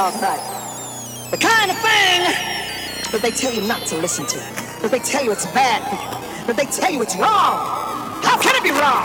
The kind of thing that they tell you not to listen to, that they tell you it's bad for you, that they tell you it's wrong. How can it be wrong?